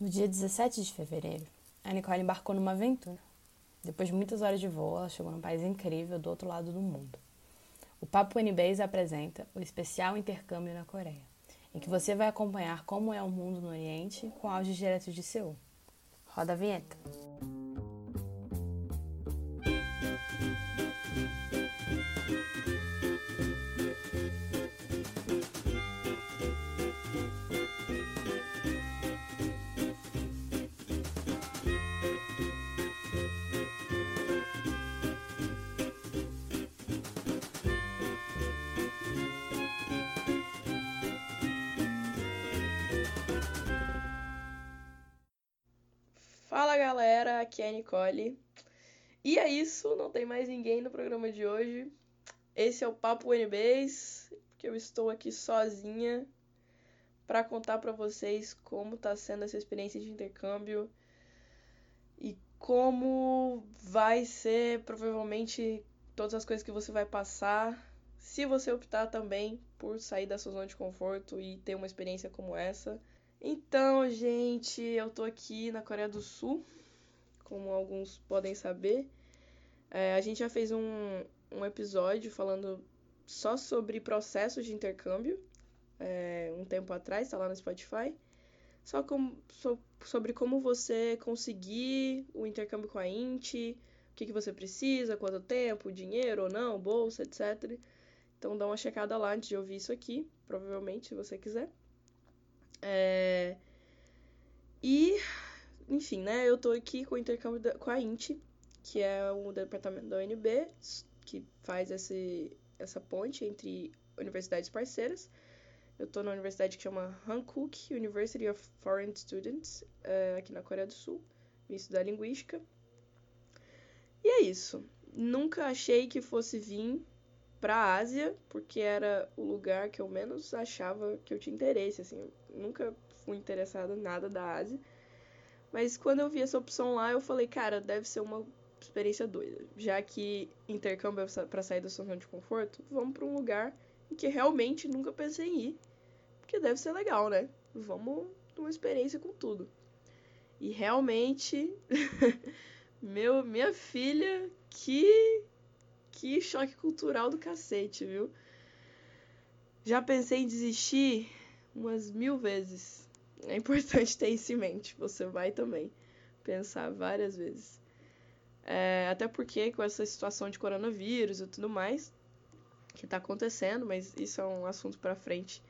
No dia 17 de fevereiro, a Nicole embarcou numa aventura. Depois de muitas horas de voo, ela chegou num país incrível do outro lado do mundo. O Papo NBase apresenta o especial intercâmbio na Coreia, em que você vai acompanhar como é o mundo no Oriente com áudios diretos de Seul. Roda a vinheta. Fala galera, aqui é a Nicole. E é isso, não tem mais ninguém no programa de hoje. Esse é o Papo NBs, que eu estou aqui sozinha para contar para vocês como tá sendo essa experiência de intercâmbio e como vai ser provavelmente todas as coisas que você vai passar, se você optar também por sair da sua zona de conforto e ter uma experiência como essa. Então, gente, eu tô aqui na Coreia do Sul, como alguns podem saber. É, a gente já fez um, um episódio falando só sobre processos de intercâmbio, é, um tempo atrás, tá lá no Spotify. Só com, so, sobre como você conseguir o intercâmbio com a INT, o que, que você precisa, quanto tempo, dinheiro ou não, bolsa, etc. Então dá uma checada lá antes de ouvir isso aqui, provavelmente, se você quiser. É... E, enfim, né? Eu tô aqui com o intercâmbio da, com a INT, que é o departamento da UNB, que faz esse, essa ponte entre universidades parceiras. Eu tô na universidade que chama Hankook University of Foreign Students, é, aqui na Coreia do Sul, vim estudar linguística. E é isso. Nunca achei que fosse vir para a Ásia, porque era o lugar que eu menos achava que eu tinha interesse, assim, eu nunca fui interessada em nada da Ásia. Mas quando eu vi essa opção lá, eu falei, cara, deve ser uma experiência doida. Já que intercâmbio é para sair da sua zona de conforto, vamos para um lugar em que realmente nunca pensei em ir, porque deve ser legal, né? Vamos uma experiência com tudo. E realmente, meu, minha filha, que que choque cultural do cacete, viu? Já pensei em desistir umas mil vezes. É importante ter isso em mente. Você vai também pensar várias vezes. É, até porque com essa situação de coronavírus e tudo mais que tá acontecendo, mas isso é um assunto para frente.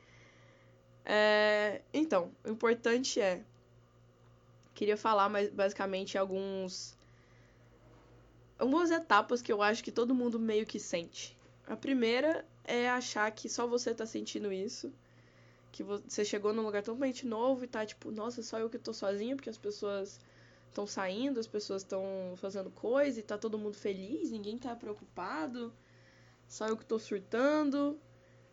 É, então, o importante é queria falar mais basicamente alguns algumas etapas que eu acho que todo mundo meio que sente. A primeira é achar que só você tá sentindo isso. Que você chegou num lugar totalmente novo e tá tipo, nossa, só eu que tô sozinho, porque as pessoas estão saindo, as pessoas estão fazendo coisa e tá todo mundo feliz, ninguém tá preocupado. Só eu que tô surtando.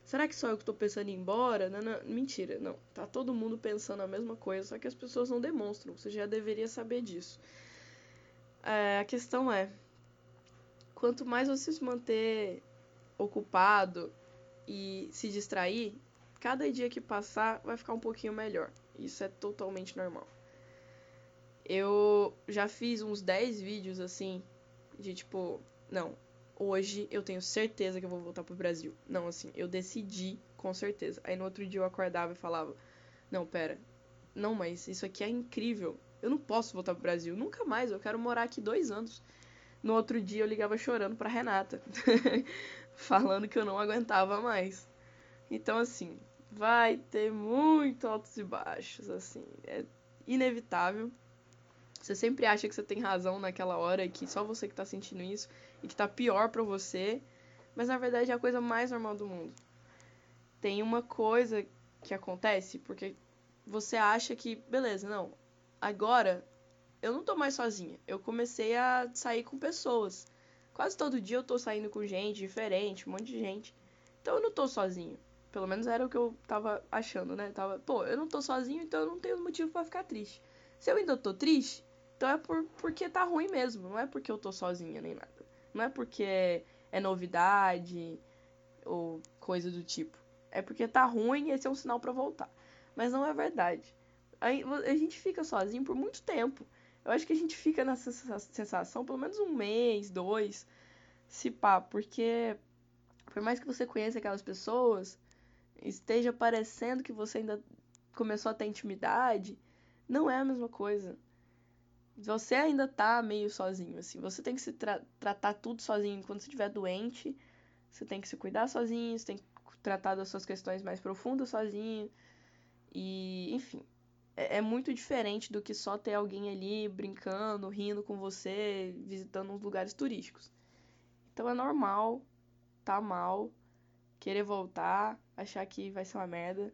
Será que só eu que tô pensando em ir embora? Não, não, mentira, não. Tá todo mundo pensando a mesma coisa, só que as pessoas não demonstram. Você já deveria saber disso. É, a questão é, quanto mais você se manter ocupado e se distrair, cada dia que passar vai ficar um pouquinho melhor. Isso é totalmente normal. Eu já fiz uns 10 vídeos assim, de tipo, não, hoje eu tenho certeza que eu vou voltar pro Brasil. Não, assim, eu decidi com certeza. Aí no outro dia eu acordava e falava: Não, pera, não, mas isso aqui é incrível. Eu não posso voltar pro Brasil, nunca mais. Eu quero morar aqui dois anos. No outro dia eu ligava chorando pra Renata, falando que eu não aguentava mais. Então, assim, vai ter muito altos e baixos, assim, é inevitável. Você sempre acha que você tem razão naquela hora e que só você que tá sentindo isso e que tá pior pra você, mas na verdade é a coisa mais normal do mundo. Tem uma coisa que acontece porque você acha que, beleza, não, agora eu não tô mais sozinha. Eu comecei a sair com pessoas. Quase todo dia eu tô saindo com gente diferente, um monte de gente. Então eu não tô sozinho. Pelo menos era o que eu tava achando, né? tava, pô, eu não tô sozinho, então eu não tenho motivo para ficar triste. Se eu ainda tô triste, então é por, porque tá ruim mesmo. Não é porque eu tô sozinha nem nada. Não é porque é novidade ou coisa do tipo. É porque tá ruim e esse é um sinal para voltar. Mas não é verdade. A gente fica sozinho por muito tempo. Eu acho que a gente fica nessa sensação pelo menos um mês, dois, se pá, porque por mais que você conheça aquelas pessoas, esteja parecendo que você ainda começou a ter intimidade, não é a mesma coisa. Você ainda tá meio sozinho, assim. Você tem que se tra tratar tudo sozinho. Quando você estiver doente, você tem que se cuidar sozinho, você tem que tratar das suas questões mais profundas sozinho. E, enfim, é, é muito diferente do que só ter alguém ali brincando, rindo com você, visitando uns lugares turísticos. Então é normal, tá mal, querer voltar, achar que vai ser uma merda.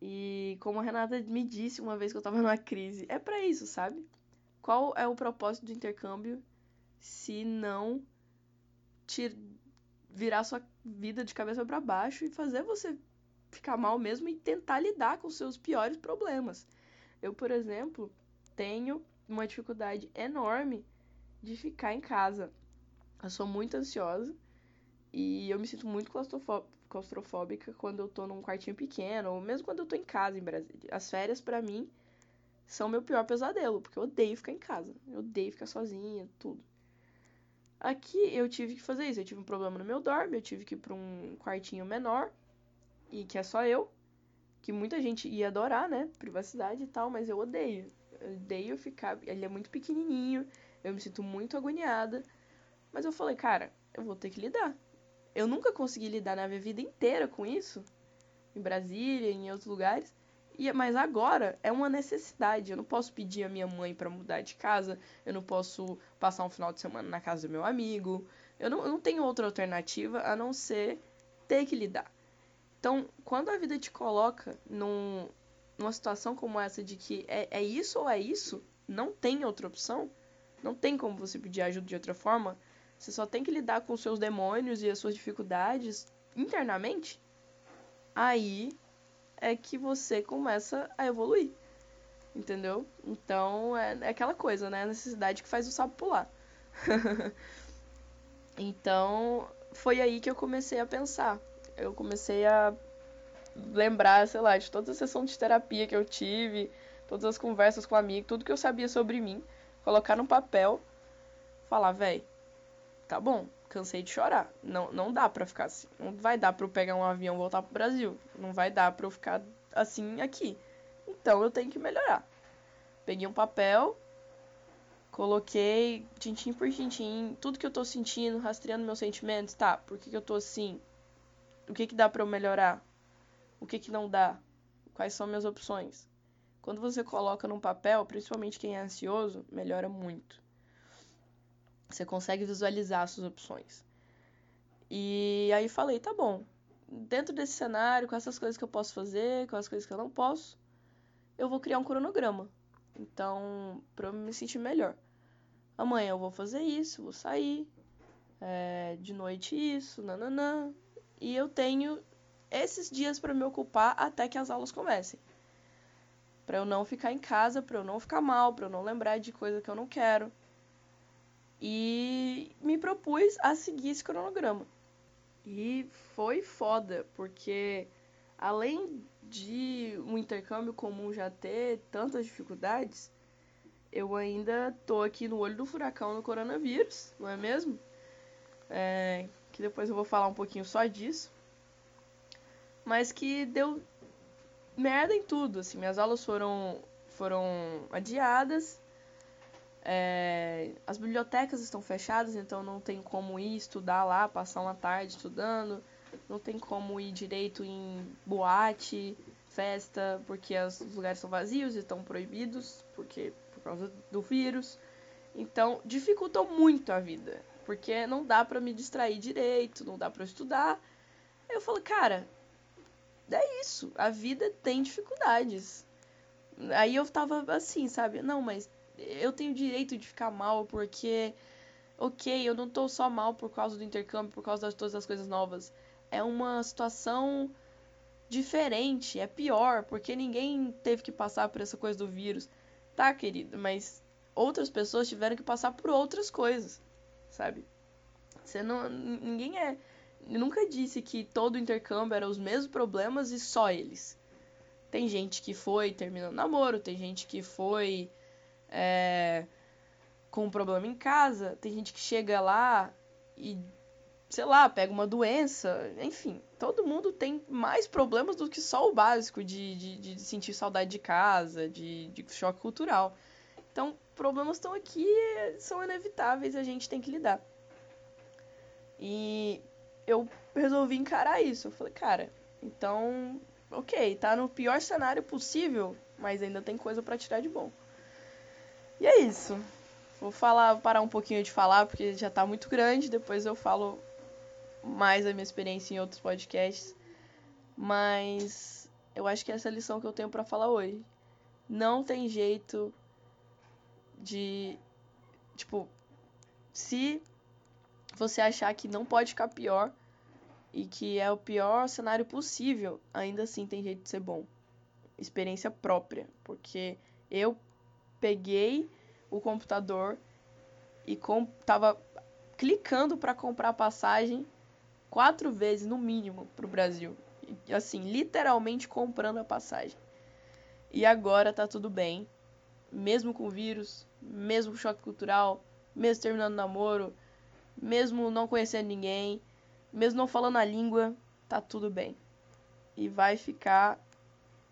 E como a Renata me disse uma vez que eu tava numa crise, é para isso, sabe? Qual é o propósito do intercâmbio se não te virar sua vida de cabeça para baixo e fazer você ficar mal mesmo e tentar lidar com seus piores problemas. Eu, por exemplo, tenho uma dificuldade enorme de ficar em casa. Eu sou muito ansiosa e eu me sinto muito claustrofóbica quando eu tô num quartinho pequeno, ou mesmo quando eu tô em casa em Brasília. As férias, para mim, são meu pior pesadelo, porque eu odeio ficar em casa. Eu odeio ficar sozinha, tudo. Aqui eu tive que fazer isso. Eu tive um problema no meu dorme, eu tive que ir pra um quartinho menor e que é só eu, que muita gente ia adorar, né? Privacidade e tal, mas eu odeio. Eu odeio ficar. Ele é muito pequenininho, eu me sinto muito agoniada. Mas eu falei, cara, eu vou ter que lidar. Eu nunca consegui lidar na minha vida inteira com isso, em Brasília, em outros lugares. E, mas agora é uma necessidade. Eu não posso pedir a minha mãe para mudar de casa. Eu não posso passar um final de semana na casa do meu amigo. Eu não, eu não tenho outra alternativa a não ser ter que lidar. Então, quando a vida te coloca num, numa situação como essa de que é, é isso ou é isso, não tem outra opção, não tem como você pedir ajuda de outra forma, você só tem que lidar com os seus demônios e as suas dificuldades internamente, aí é que você começa a evoluir. Entendeu? Então é, é aquela coisa, né? A necessidade que faz o sapo pular. então foi aí que eu comecei a pensar eu comecei a lembrar, sei lá, de toda a sessão de terapia que eu tive, todas as conversas com amigo, tudo que eu sabia sobre mim, colocar no papel, falar, véi, tá bom, cansei de chorar. Não, não dá pra ficar assim. Não vai dar pra eu pegar um avião e voltar pro Brasil. Não vai dar pra eu ficar assim aqui. Então eu tenho que melhorar. Peguei um papel, coloquei tintim por tintim, tudo que eu tô sentindo, rastreando meus sentimentos. Tá, por que, que eu tô assim? O que, que dá para eu melhorar? O que, que não dá? Quais são minhas opções? Quando você coloca num papel, principalmente quem é ansioso, melhora muito. Você consegue visualizar suas opções. E aí falei, tá bom. Dentro desse cenário, com essas coisas que eu posso fazer, com as coisas que eu não posso, eu vou criar um cronograma. Então, para eu me sentir melhor. Amanhã eu vou fazer isso, vou sair. É, de noite isso, nananã e eu tenho esses dias para me ocupar até que as aulas comecem. Para eu não ficar em casa, para eu não ficar mal, para eu não lembrar de coisa que eu não quero. E me propus a seguir esse cronograma. E foi foda, porque além de um intercâmbio comum já ter tantas dificuldades, eu ainda tô aqui no olho do furacão no coronavírus, não é mesmo? É, que depois eu vou falar um pouquinho só disso. Mas que deu merda em tudo, assim, minhas aulas foram foram adiadas. É, as bibliotecas estão fechadas, então não tem como ir estudar lá, passar uma tarde estudando. Não tem como ir direito em boate, festa, porque os lugares são vazios e estão proibidos, porque por causa do vírus. Então, dificultou muito a vida porque não dá para me distrair direito, não dá para estudar. Aí eu falo, cara, é isso, a vida tem dificuldades. Aí eu tava assim, sabe? Não, mas eu tenho direito de ficar mal porque, ok, eu não tô só mal por causa do intercâmbio, por causa de todas as coisas novas. É uma situação diferente, é pior, porque ninguém teve que passar por essa coisa do vírus. Tá, querido, mas outras pessoas tiveram que passar por outras coisas sabe? Você não. Ninguém é. Nunca disse que todo intercâmbio era os mesmos problemas e só eles. Tem gente que foi terminando namoro, tem gente que foi é, com um problema em casa, tem gente que chega lá e, sei lá, pega uma doença, enfim, todo mundo tem mais problemas do que só o básico de, de, de sentir saudade de casa, de, de choque cultural. Então, problemas estão aqui, são inevitáveis, a gente tem que lidar. E eu resolvi encarar isso. Eu falei, cara, então, ok, tá no pior cenário possível, mas ainda tem coisa para tirar de bom. E é isso. Vou falar, parar um pouquinho de falar, porque já tá muito grande, depois eu falo mais a minha experiência em outros podcasts. Mas eu acho que essa é a lição que eu tenho para falar hoje. Não tem jeito de tipo se você achar que não pode ficar pior e que é o pior cenário possível, ainda assim tem jeito de ser bom. Experiência própria, porque eu peguei o computador e com, tava clicando para comprar passagem quatro vezes no mínimo para o Brasil. E, assim, literalmente comprando a passagem. E agora tá tudo bem. Mesmo com vírus, mesmo com choque cultural, mesmo terminando o namoro, mesmo não conhecendo ninguém, mesmo não falando a língua, tá tudo bem. E vai ficar,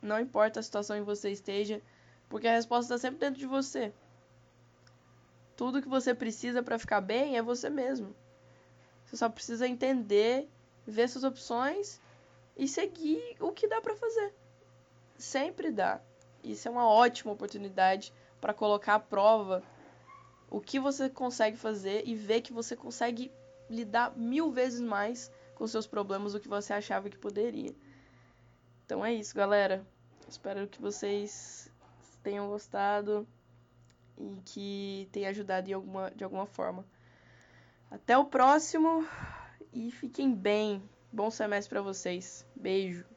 não importa a situação em que você esteja, porque a resposta está sempre dentro de você. Tudo que você precisa para ficar bem é você mesmo. Você só precisa entender, ver suas opções e seguir o que dá para fazer. Sempre dá. Isso é uma ótima oportunidade para colocar à prova o que você consegue fazer e ver que você consegue lidar mil vezes mais com seus problemas do que você achava que poderia. Então é isso, galera. Espero que vocês tenham gostado e que tenha ajudado de alguma, de alguma forma. Até o próximo e fiquem bem. Bom semestre para vocês. Beijo.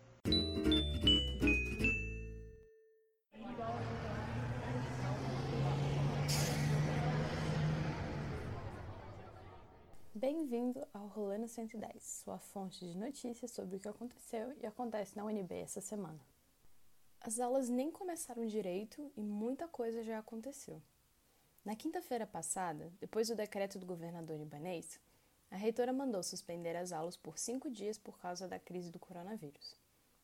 Bem-vindo ao Rolando 110, sua fonte de notícias sobre o que aconteceu e acontece na UNB essa semana. As aulas nem começaram direito e muita coisa já aconteceu. Na quinta-feira passada, depois do decreto do governador ibanês, a reitora mandou suspender as aulas por cinco dias por causa da crise do coronavírus.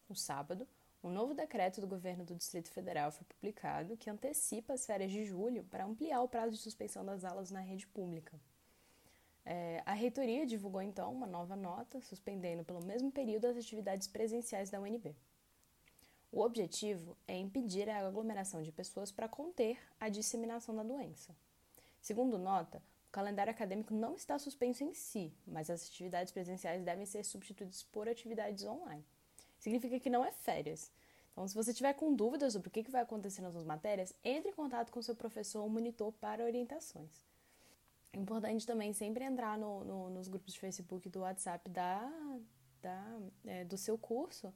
No sábado, um novo decreto do governo do Distrito Federal foi publicado que antecipa as férias de julho para ampliar o prazo de suspensão das aulas na rede pública. É, a reitoria divulgou então uma nova nota, suspendendo pelo mesmo período as atividades presenciais da UNB. O objetivo é impedir a aglomeração de pessoas para conter a disseminação da doença. Segundo nota, o calendário acadêmico não está suspenso em si, mas as atividades presenciais devem ser substituídas por atividades online. Significa que não é férias. Então, se você tiver com dúvidas sobre o que vai acontecer nas suas matérias, entre em contato com seu professor ou monitor para orientações. Importante também sempre entrar no, no, nos grupos de Facebook e do WhatsApp da, da, é, do seu curso,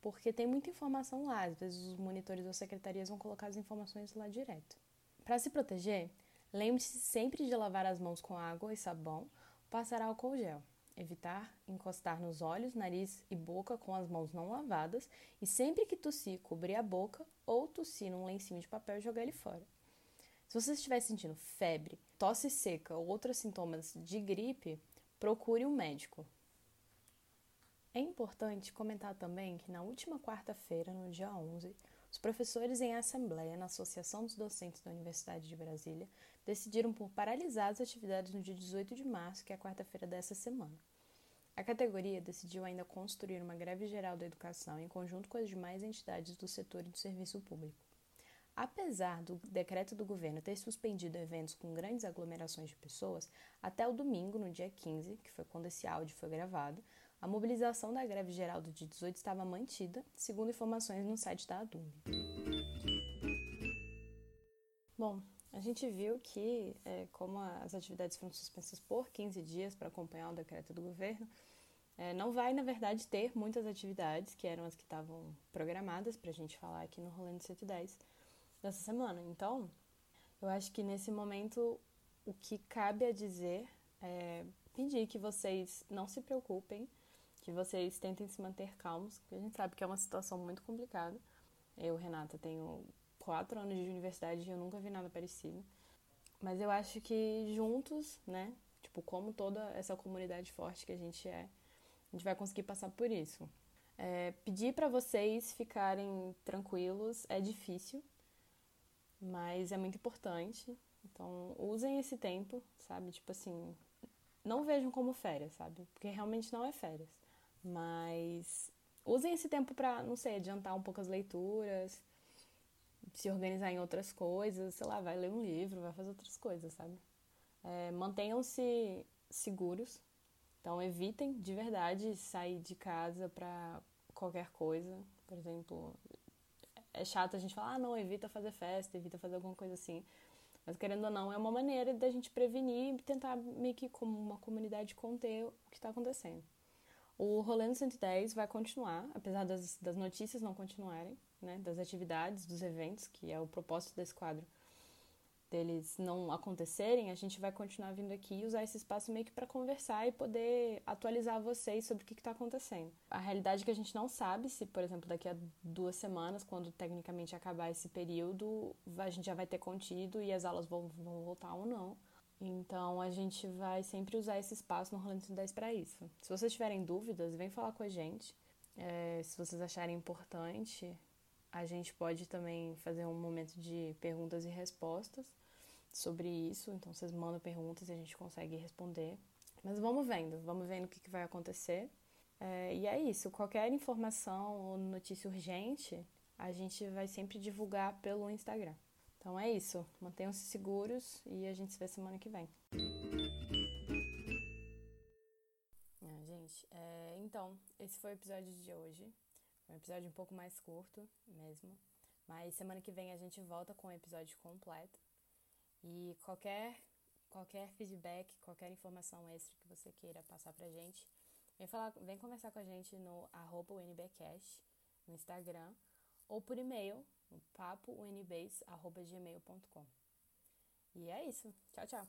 porque tem muita informação lá. Às vezes os monitores ou secretarias vão colocar as informações lá direto. Para se proteger, lembre-se sempre de lavar as mãos com água e sabão, passar álcool gel. Evitar encostar nos olhos, nariz e boca com as mãos não lavadas e sempre que tossir, cobrir a boca ou tossir num lencinho de papel e jogar ele fora. Se você estiver sentindo febre, tosse seca ou outros sintomas de gripe, procure um médico. É importante comentar também que na última quarta-feira, no dia 11, os professores em assembleia na Associação dos Docentes da Universidade de Brasília decidiram por paralisar as atividades no dia 18 de março, que é a quarta-feira dessa semana. A categoria decidiu ainda construir uma greve geral da educação em conjunto com as demais entidades do setor e do serviço público. Apesar do decreto do governo ter suspendido eventos com grandes aglomerações de pessoas, até o domingo, no dia 15, que foi quando esse áudio foi gravado, a mobilização da greve geral do dia 18 estava mantida, segundo informações no site da ADUMB. Bom, a gente viu que, é, como as atividades foram suspensas por 15 dias para acompanhar o decreto do governo, é, não vai, na verdade, ter muitas atividades, que eram as que estavam programadas para a gente falar aqui no Rolando 110 dessa semana. Então, eu acho que nesse momento o que cabe a dizer é pedir que vocês não se preocupem, que vocês tentem se manter calmos, porque a gente sabe que é uma situação muito complicada. Eu, Renata, tenho quatro anos de universidade e eu nunca vi nada parecido. Mas eu acho que juntos, né? Tipo, como toda essa comunidade forte que a gente é, a gente vai conseguir passar por isso. É, pedir para vocês ficarem tranquilos é difícil, mas é muito importante. Então, usem esse tempo, sabe? Tipo assim, não vejam como férias, sabe? Porque realmente não é férias. Mas usem esse tempo para, não sei, adiantar um pouco as leituras, se organizar em outras coisas, sei lá, vai ler um livro, vai fazer outras coisas, sabe? É, Mantenham-se seguros. Então, evitem de verdade sair de casa para qualquer coisa. Por exemplo, é chato a gente falar, ah, não, evita fazer festa, evita fazer alguma coisa assim. Mas querendo ou não, é uma maneira da gente prevenir e tentar meio que como uma comunidade conter o que está acontecendo. O Rolê no 110 vai continuar, apesar das, das notícias não continuarem, né, das atividades, dos eventos, que é o propósito desse quadro deles não acontecerem, a gente vai continuar vindo aqui e usar esse espaço meio que para conversar e poder atualizar vocês sobre o que está acontecendo. A realidade é que a gente não sabe se, por exemplo, daqui a duas semanas, quando tecnicamente acabar esse período, a gente já vai ter contido e as aulas vão, vão voltar ou não. Então a gente vai sempre usar esse espaço no Rolando 10 para isso. Se vocês tiverem dúvidas, vem falar com a gente. É, se vocês acharem importante, a gente pode também fazer um momento de perguntas e respostas sobre isso. Então vocês mandam perguntas e a gente consegue responder. Mas vamos vendo, vamos vendo o que, que vai acontecer. É, e é isso. Qualquer informação ou notícia urgente, a gente vai sempre divulgar pelo Instagram. Então é isso. Mantenham-se seguros e a gente se vê semana que vem. Ah, gente, é, então, esse foi o episódio de hoje. Um episódio um pouco mais curto mesmo. Mas semana que vem a gente volta com o episódio completo. E qualquer, qualquer feedback, qualquer informação extra que você queira passar pra gente, vem, falar, vem conversar com a gente no arroba UNBcast, no Instagram, ou por e-mail, no papounbase.gmail.com. E é isso. Tchau, tchau.